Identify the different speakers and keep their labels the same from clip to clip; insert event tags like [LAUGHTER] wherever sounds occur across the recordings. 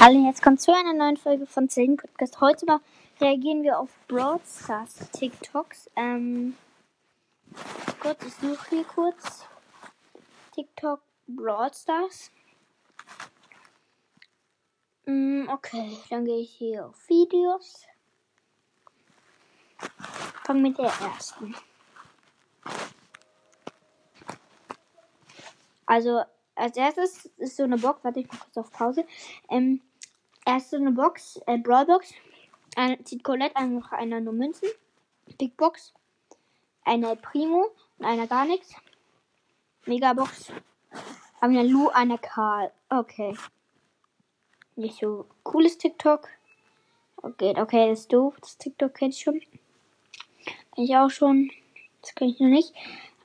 Speaker 1: Hallo, jetzt kommt zu einer neuen Folge von Zelden Podcast. Heute mal reagieren wir auf Broadstars TikToks. Ähm, kurz, ich suche hier kurz TikTok Broadstars. Mm, okay, dann gehe ich hier auf Videos. Fangen mit der ersten. Also, als erstes ist so eine Box, warte ich mal kurz auf Pause. Ähm, erst eine Box, äh, Brawlbox. Eine, zieht Colette einfach einer nur Münzen. Big Box. Eine Primo und einer gar nichts. Megabox. Einer Lu, einer Karl. Okay. Nicht so cooles TikTok. Okay, okay, das ist doof. Das TikTok kenn ich schon. Kenn ich auch schon. Das kenn ich noch nicht.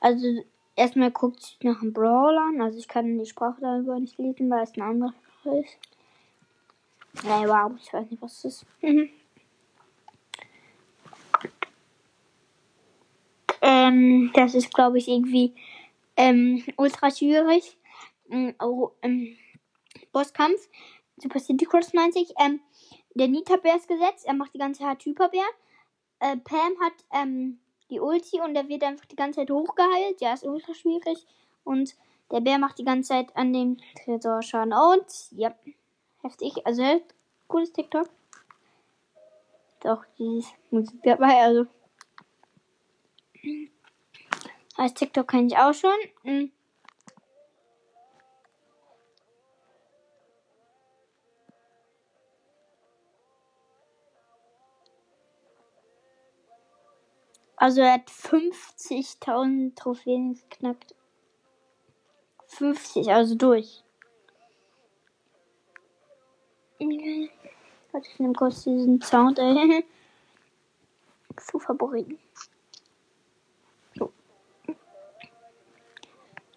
Speaker 1: Also, erstmal guckt sich nach einem Brawler an. Also, ich kann die Sprache darüber nicht lesen, weil es ein anderer ist. Nee, wow, ich weiß nicht, was das ist. Mhm. ähm, das ist, glaube ich, irgendwie ähm, ultra schwierig. Ähm, ähm, Bosskampf. Super City Cross 90. Ähm, der Nita-Bär ist gesetzt. Er macht die ganze Zeit Hyperbär. Äh, Pam hat ähm, die Ulti und der wird einfach die ganze Zeit hochgeheilt. Ja, ist ultra schwierig. Und der Bär macht die ganze Zeit an dem Tresor Schaden. Und, ja, heftig. Also, cooles TikTok. Doch, dieses Musik dabei, also. Als TikTok kenne ich auch schon. Hm. Also er hat 50.000 Trophäen geknackt. 50, also durch. Warte, ich nehme kurz diesen Sound äh, [LAUGHS] zu Favoriten. So.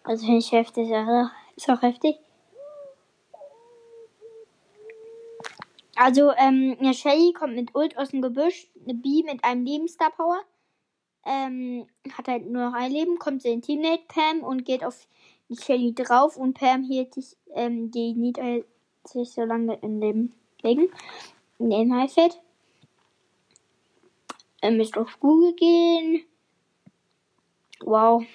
Speaker 1: Also finde ich heftig, ja. Ist auch heftig. Also, ähm, eine Shelly kommt mit Ult aus dem Gebüsch, eine B mit einem Lebensstar Power ähm, hat halt nur noch ein Leben, kommt den Teammate Pam und geht auf die Shelly drauf und Pam hielt sich, ähm, die Nita sich so lange in dem Legen, in dem Highfeld. Ähm, müsst auf Google gehen. Wow.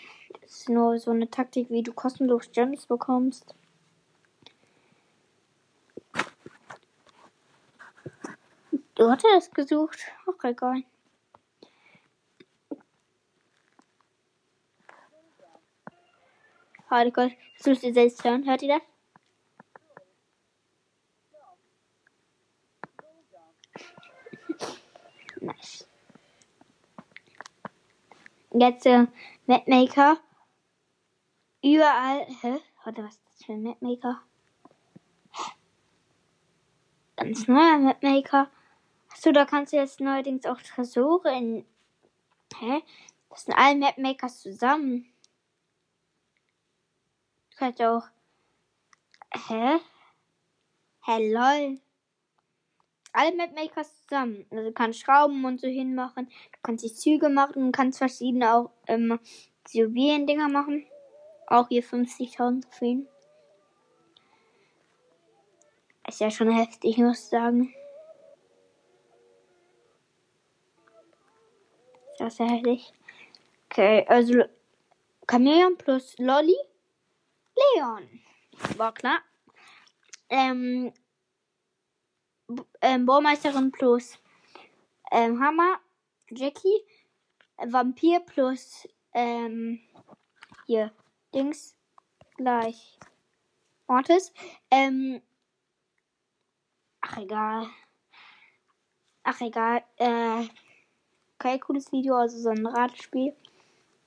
Speaker 1: Das ist nur so eine Taktik, wie du kostenlos Gems bekommst. Du hattest gesucht. Ach, egal. Warte kurz. Das müsst ihr selbst hören. Hört ihr das? Jetzt äh, Mapmaker. Überall. Hä? Warte, was ist das für ein Mapmaker? Ganz neuer Mapmaker. Achso, da kannst du jetzt neuerdings auch Tresore in. Hä? Das sind alle Mapmakers zusammen kannst auch. Hä? Hä, lol. Alle Mapmakers zusammen. Also du kannst Schrauben und so hinmachen. Du kannst die Züge machen und kannst verschiedene auch ähm, Juwelen-Dinger machen. Auch hier 50.000 Trophäen. Ist ja schon heftig, muss ich sagen. Ist ja sehr heftig. Okay, also Chameleon plus Lolly Leon. War klar. Ähm, ähm, Baumeisterin plus ähm, Hammer, Jackie, Vampir plus ähm, hier Dings gleich Mortis. Ähm, ach egal. Ach egal. Äh, okay, cooles Video, also so ein Radspiel.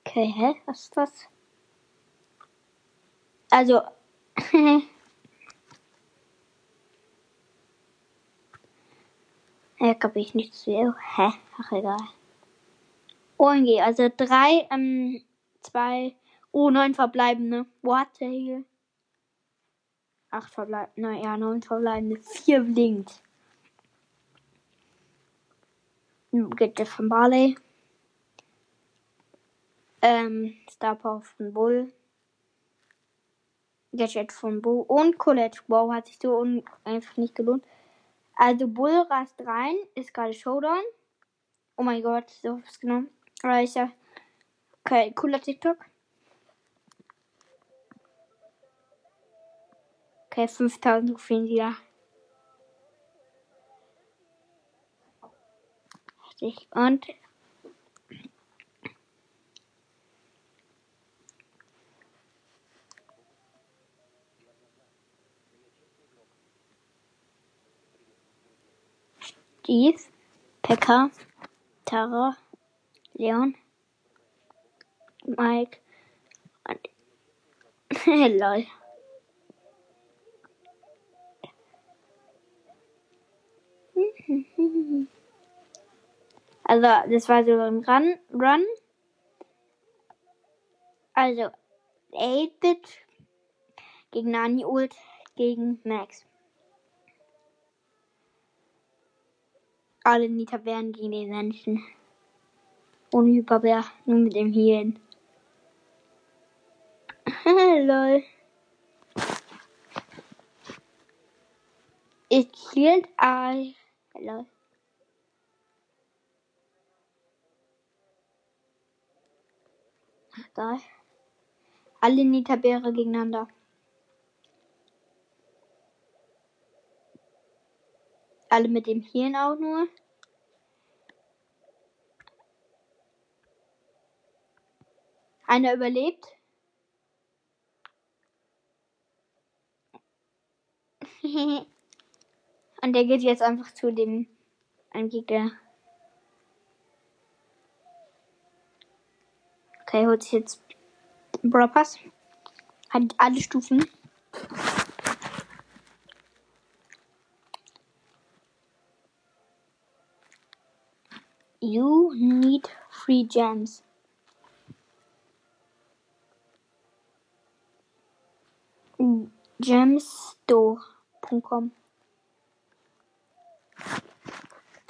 Speaker 1: Okay, hä? Was ist das? Also. [LAUGHS] ja, glaube ich nicht so. Hä? Ach, egal. OMG, also drei, ähm, zwei, oh, neun verbleibende. What the hell? Acht verbleibende, nein, ja, neun verbleibende. Vier blinkt. Geht der von Barley. Ähm, Star Power von Bull. Gadget von Bo und Colette. Wow, hat sich so einfach nicht gelohnt. Also Bull rast rein, ist gerade Showdown. Oh mein Gott, so was genommen. Aber ist ja okay, cooler TikTok. Okay, 5000 Trophäen wieder. Und Pekka, Tara, Leon, Mike und [LAUGHS] lol. [LAUGHS] Also, das war so ein Run. Run. Also, 8-Bit gegen Nani Ult gegen Max. Alle Nita Bären gegen den Menschen. Ohne Hyperbär, nur mit dem Healen. [LAUGHS] Lol. It killed I. Lol. Da. Alle Nita-Bäre gegeneinander. Alle mit dem Hirn auch nur. Einer überlebt. [LAUGHS] Und der geht jetzt einfach zu dem einem Gegner. Okay, holt sich jetzt Brawl Pass. Hat alle Stufen. You need free gems. Gemstore.com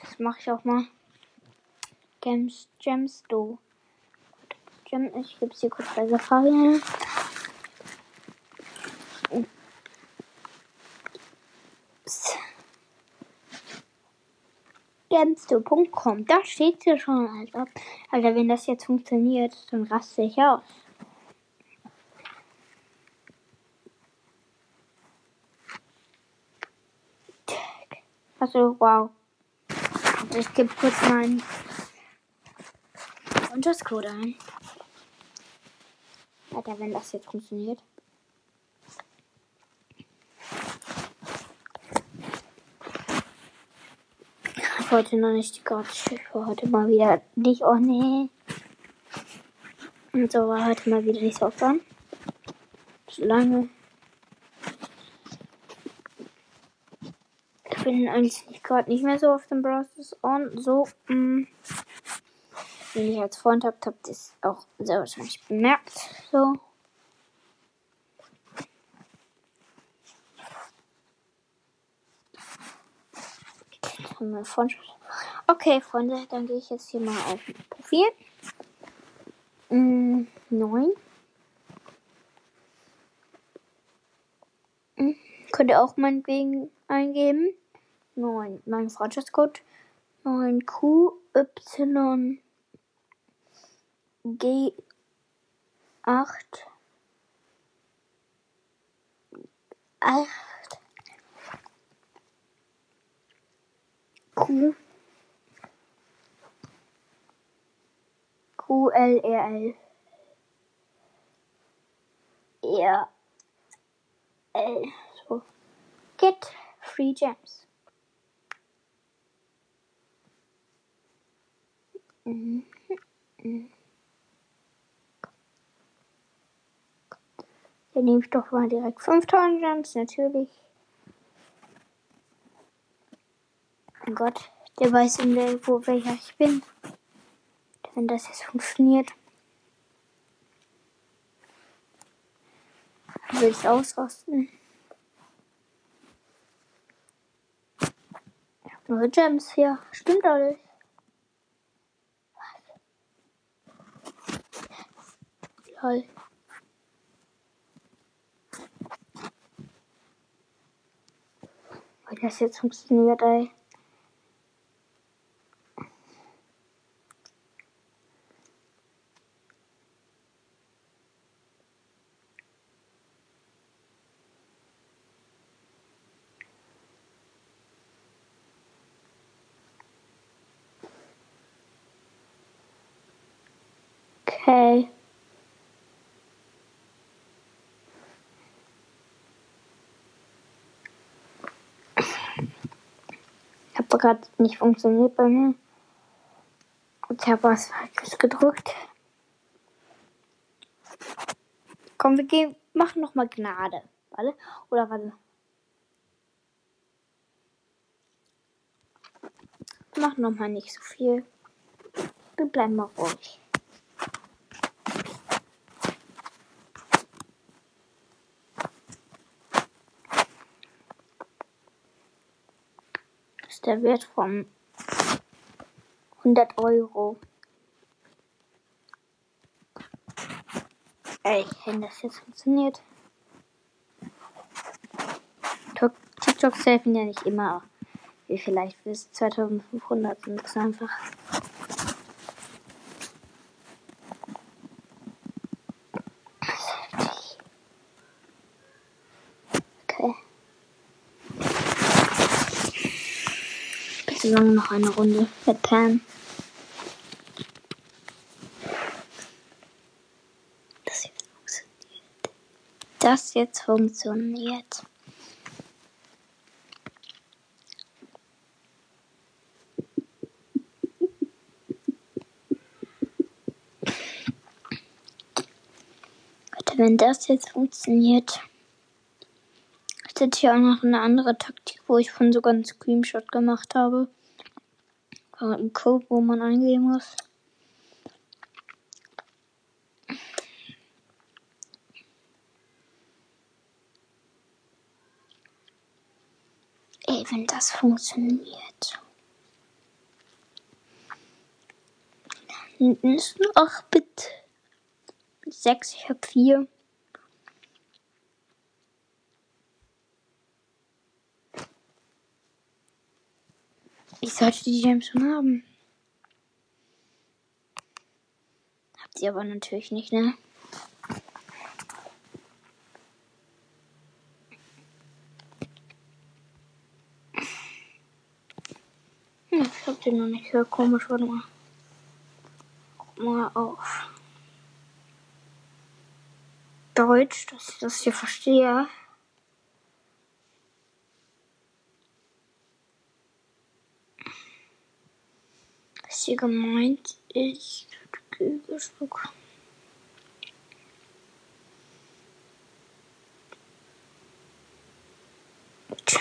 Speaker 1: Das mache ich auch mal. Gems, Gemstore. Gem, ich gebe es hier kurz bei Safari ein. Gemstore.com, da steht sie schon, Alter. Alter, wenn das jetzt funktioniert, dann raste ich aus. Also, wow. Ich gebe kurz meinen Unterscode ein. Alter, wenn das jetzt funktioniert. Heute noch nicht gratis. Ich war heute mal wieder nicht. Oh nee. Und so war heute mal wieder nicht so oft an. Solange. Ich bin eigentlich gerade nicht mehr so auf dem Browser on. So. Mh. Wenn ich als Freund habt, habt ihr es auch sehr wahrscheinlich bemerkt. So. Haben wir Freundschaft. Okay, Freunde, dann gehe ich jetzt hier mal auf Profil. Mm, 9. Mm, könnt ihr auch meinetwegen eingeben. 9. Mein Freundschaftscode. 9QY G 8 Q Q L R L R L so get free gems. Mhm. Mhm. Dann nehme ich doch mal direkt 5000 Gems, natürlich. Oh Gott, der weiß in der, wo welcher ich bin. Wenn das jetzt funktioniert, will ich ausrosten. Ich hab nur Gems hier. Stimmt alles. Lol. Wenn das jetzt funktioniert, ey. Hat gerade nicht funktioniert bei mir. Ich habe was Falsches gedrückt. Komm, wir gehen, machen noch mal Gnade. Warte. Oder warte. Machen noch mal nicht so viel. Wir bleiben mal ruhig. Der Wert von 100 Euro. Ey, wenn das jetzt funktioniert. Tok- TikToks helfen ja nicht immer. Wie vielleicht bis 2500 sind es einfach. Lang noch eine Runde mit Pam. Das jetzt funktioniert. Das jetzt funktioniert. Wenn das jetzt funktioniert. Ich hätte hier auch noch eine andere Taktik, wo ich von sogar einen Screenshot gemacht habe. Ein Code, wo man eingeben muss. Ey, wenn das funktioniert. Ist ein 8-Bit. 6, ich hab 4. Ich sollte die Gems schon haben. Habt ihr aber natürlich nicht, ne? Hm, ich hab den noch nicht gehört. Komisch, warte mal. Guck mal auf. Deutsch, dass ich das hier verstehe. Was hier gemeint ist, Kügelstück. Tja.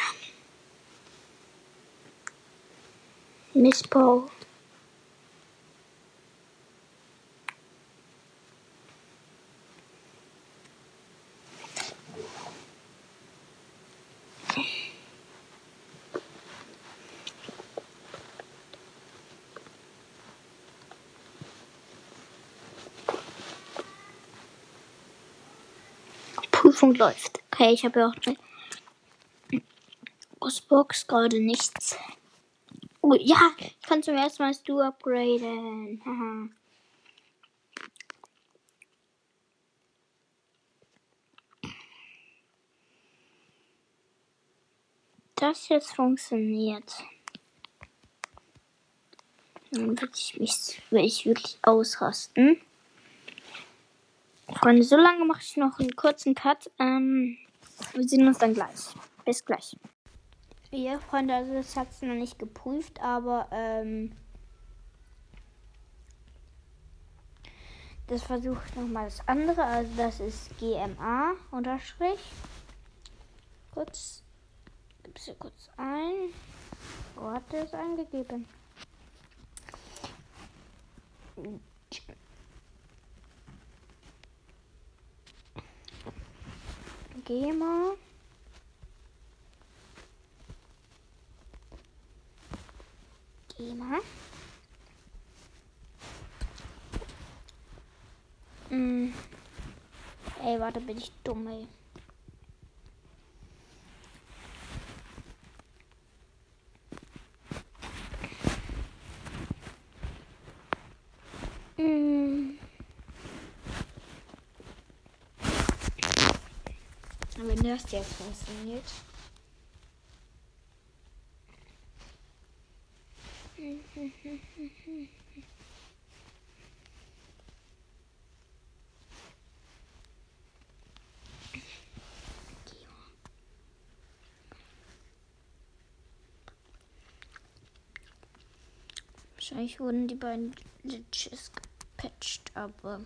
Speaker 1: Prüfung läuft. Okay, ich habe ja auch aus Box gerade nichts. Oh ja, ich kann zum ersten Mal Stu upgraden. [LAUGHS] Das jetzt funktioniert. Dann würde ich mich will ich wirklich ausrasten. Freunde, so lange mache ich noch einen kurzen Cut. Ähm, wir sehen uns dann gleich. Bis gleich. Ja, Freunde, also das hat es noch nicht geprüft, aber ähm, das versucht nochmal das andere. Also das ist GMA unterstrich. Kurz, gib's hier kurz ein. Wo hat er es eingegeben? GEMA. GEMA. Hm. Ey, warte, bin ich dumm, ey. Wenn das jetzt funktioniert. Wahrscheinlich wurden die beiden Glitches gepatcht, aber.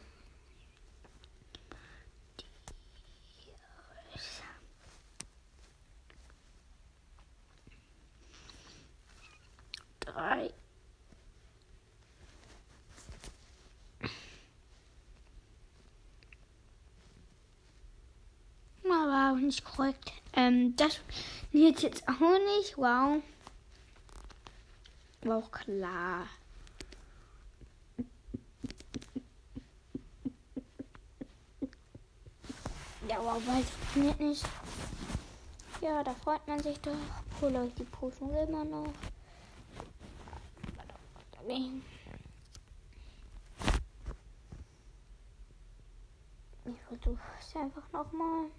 Speaker 1: Drei. Nicht korrekt. Ähm, das wird jetzt auch nicht. Wow. War auch klar. Ja, wow, weil funktioniert nicht. Ja, da freut man sich doch. Hol euch die Potion immer noch. Ich versuche es einfach nochmal.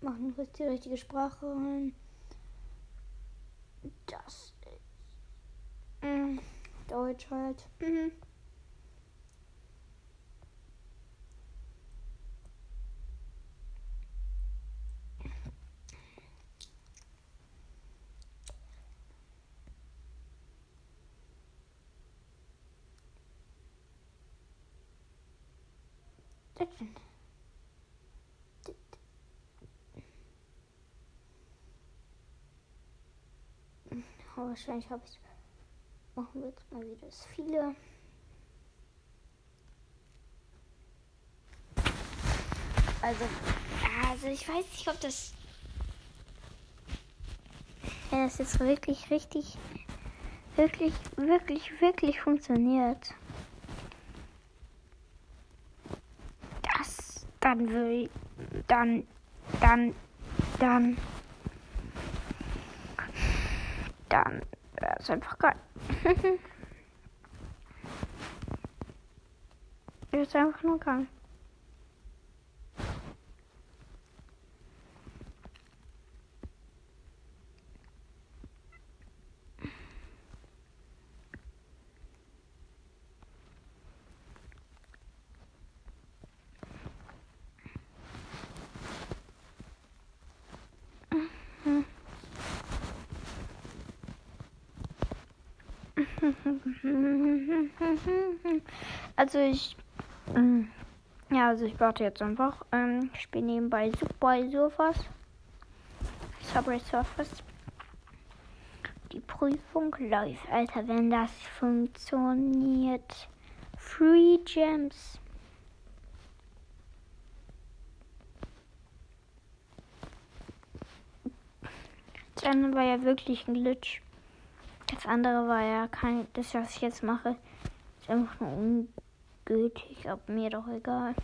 Speaker 1: Machen kurz die richtige Sprache rein. Das ist mm, Deutsch halt. Mhm. Aber wahrscheinlich habe ich. Machen wir jetzt mal wieder das viele. Also, also ich weiß nicht, ob das. Wenn das jetzt wirklich richtig, wirklich, wirklich, wirklich funktioniert. Das, dann würde ich, dann, dann, dann. Dann wäre es einfach geil. ist einfach nur geil. Also ich. Mm, ja, also ich warte jetzt einfach. Ähm, ich bin nebenbei Subway Surfers. Subway Surfers. Die Prüfung läuft. Alter, wenn das funktioniert. Free Gems. Eine war ja wirklich ein Glitch. Das andere war ja kein. Das, was ich jetzt mache, ist einfach nur ungültig. Aber mir doch egal.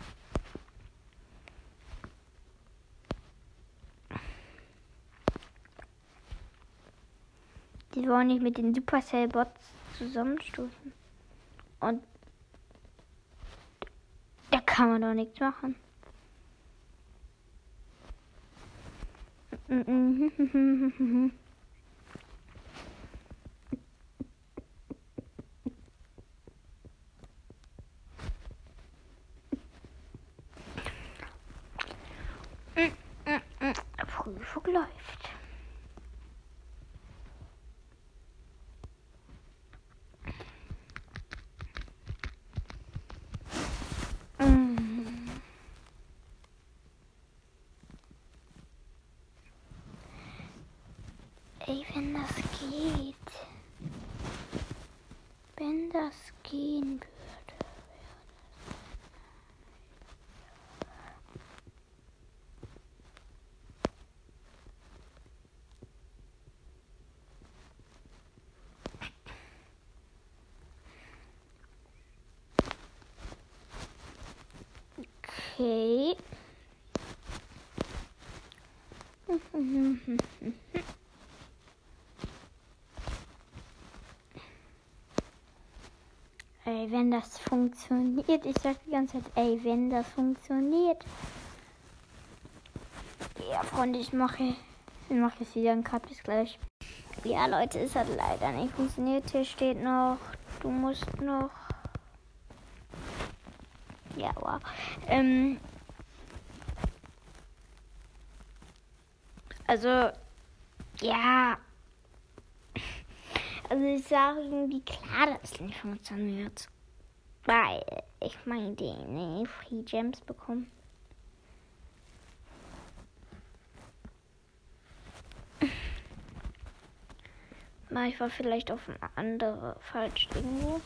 Speaker 1: Die wollen nicht mit den Supercell-Bots zusammenstoßen. Und da kann man doch nichts machen. Prüfung läuft. Mm. Ey, wenn das geht. Wenn das gehen würde. Okay. Wenn das funktioniert. Ich sag die ganze Zeit, ey, wenn das funktioniert. Ja, Freunde, ich mache, ich mache jetzt wieder einen Cut. Bis gleich. Ja, Leute, es hat leider nicht funktioniert. Hier steht noch, du musst noch. Ja, wow. Ähm, also, ja. Also ich sage irgendwie klar, dass es nicht funktioniert. Weil ich meine, die Free Gems bekommen. Ich war vielleicht auf eine andere falsch irgendwo.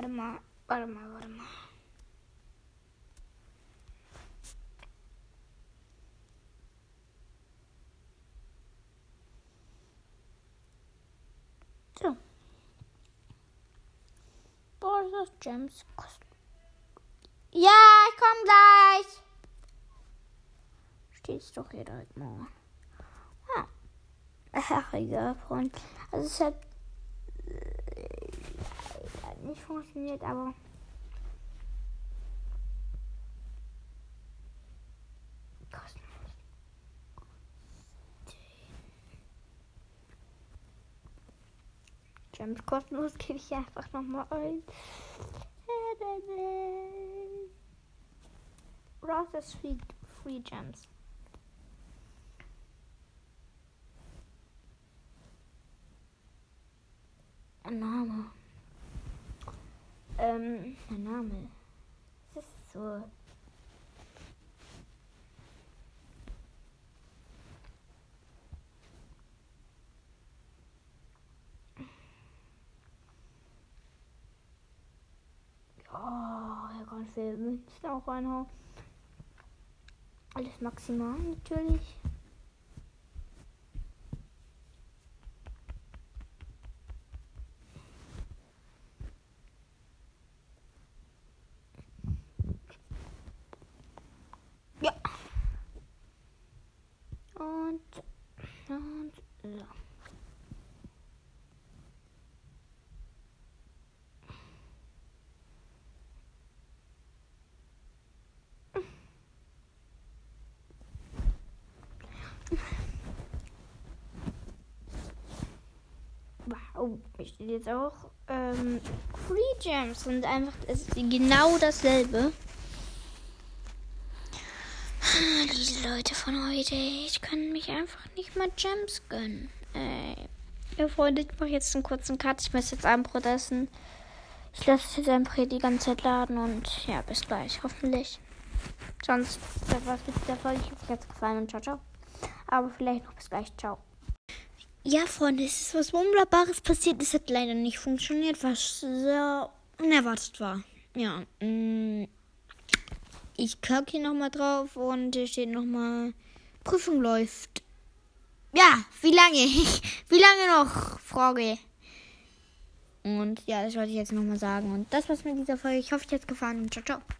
Speaker 1: Warte mal, warte mal, warte mal. So. Borders Gems kosten. Ja, ich komm gleich. Steht's doch hier direkt mal. [LAUGHS] Ach, egal, Freund. Also es hat nicht funktioniert, aber. Kostenlos. Gems kostenlos gebe ich einfach nochmal ein. Roses Free, Free Gems. Name. Ähm, mein Name. Das ist so. Oh, viel Münzen auch reinhauen. Alles maximal natürlich. Oh, ich steht jetzt auch. Ähm, Free Gems und einfach ist genau dasselbe. Diese Leute von heute, ich kann mich einfach nicht mal Gems gönnen. Ey. Ja, Freunde, ich mache jetzt einen kurzen Cut. Ich muss jetzt Abendbrot essen. Ich lasse es jetzt einfach hier die ganze Zeit laden und ja, bis gleich, hoffentlich. Sonst, das war's mit der Folge. Ich hoffe, es hat gefallen und ciao, ciao. Aber vielleicht noch bis gleich, ciao. Ja, Freunde, es ist was Wunderbares passiert. Es hat leider nicht funktioniert, was sehr unerwartet war. Ja, mm, ich klicke hier nochmal drauf und hier steht nochmal, Prüfung läuft. Ja, wie lange? [LAUGHS] wie lange noch? Frage. Und ja, das wollte ich jetzt nochmal sagen. Und das war's mit dieser Folge. Ich hoffe, es hat gefallen. Ciao, ciao.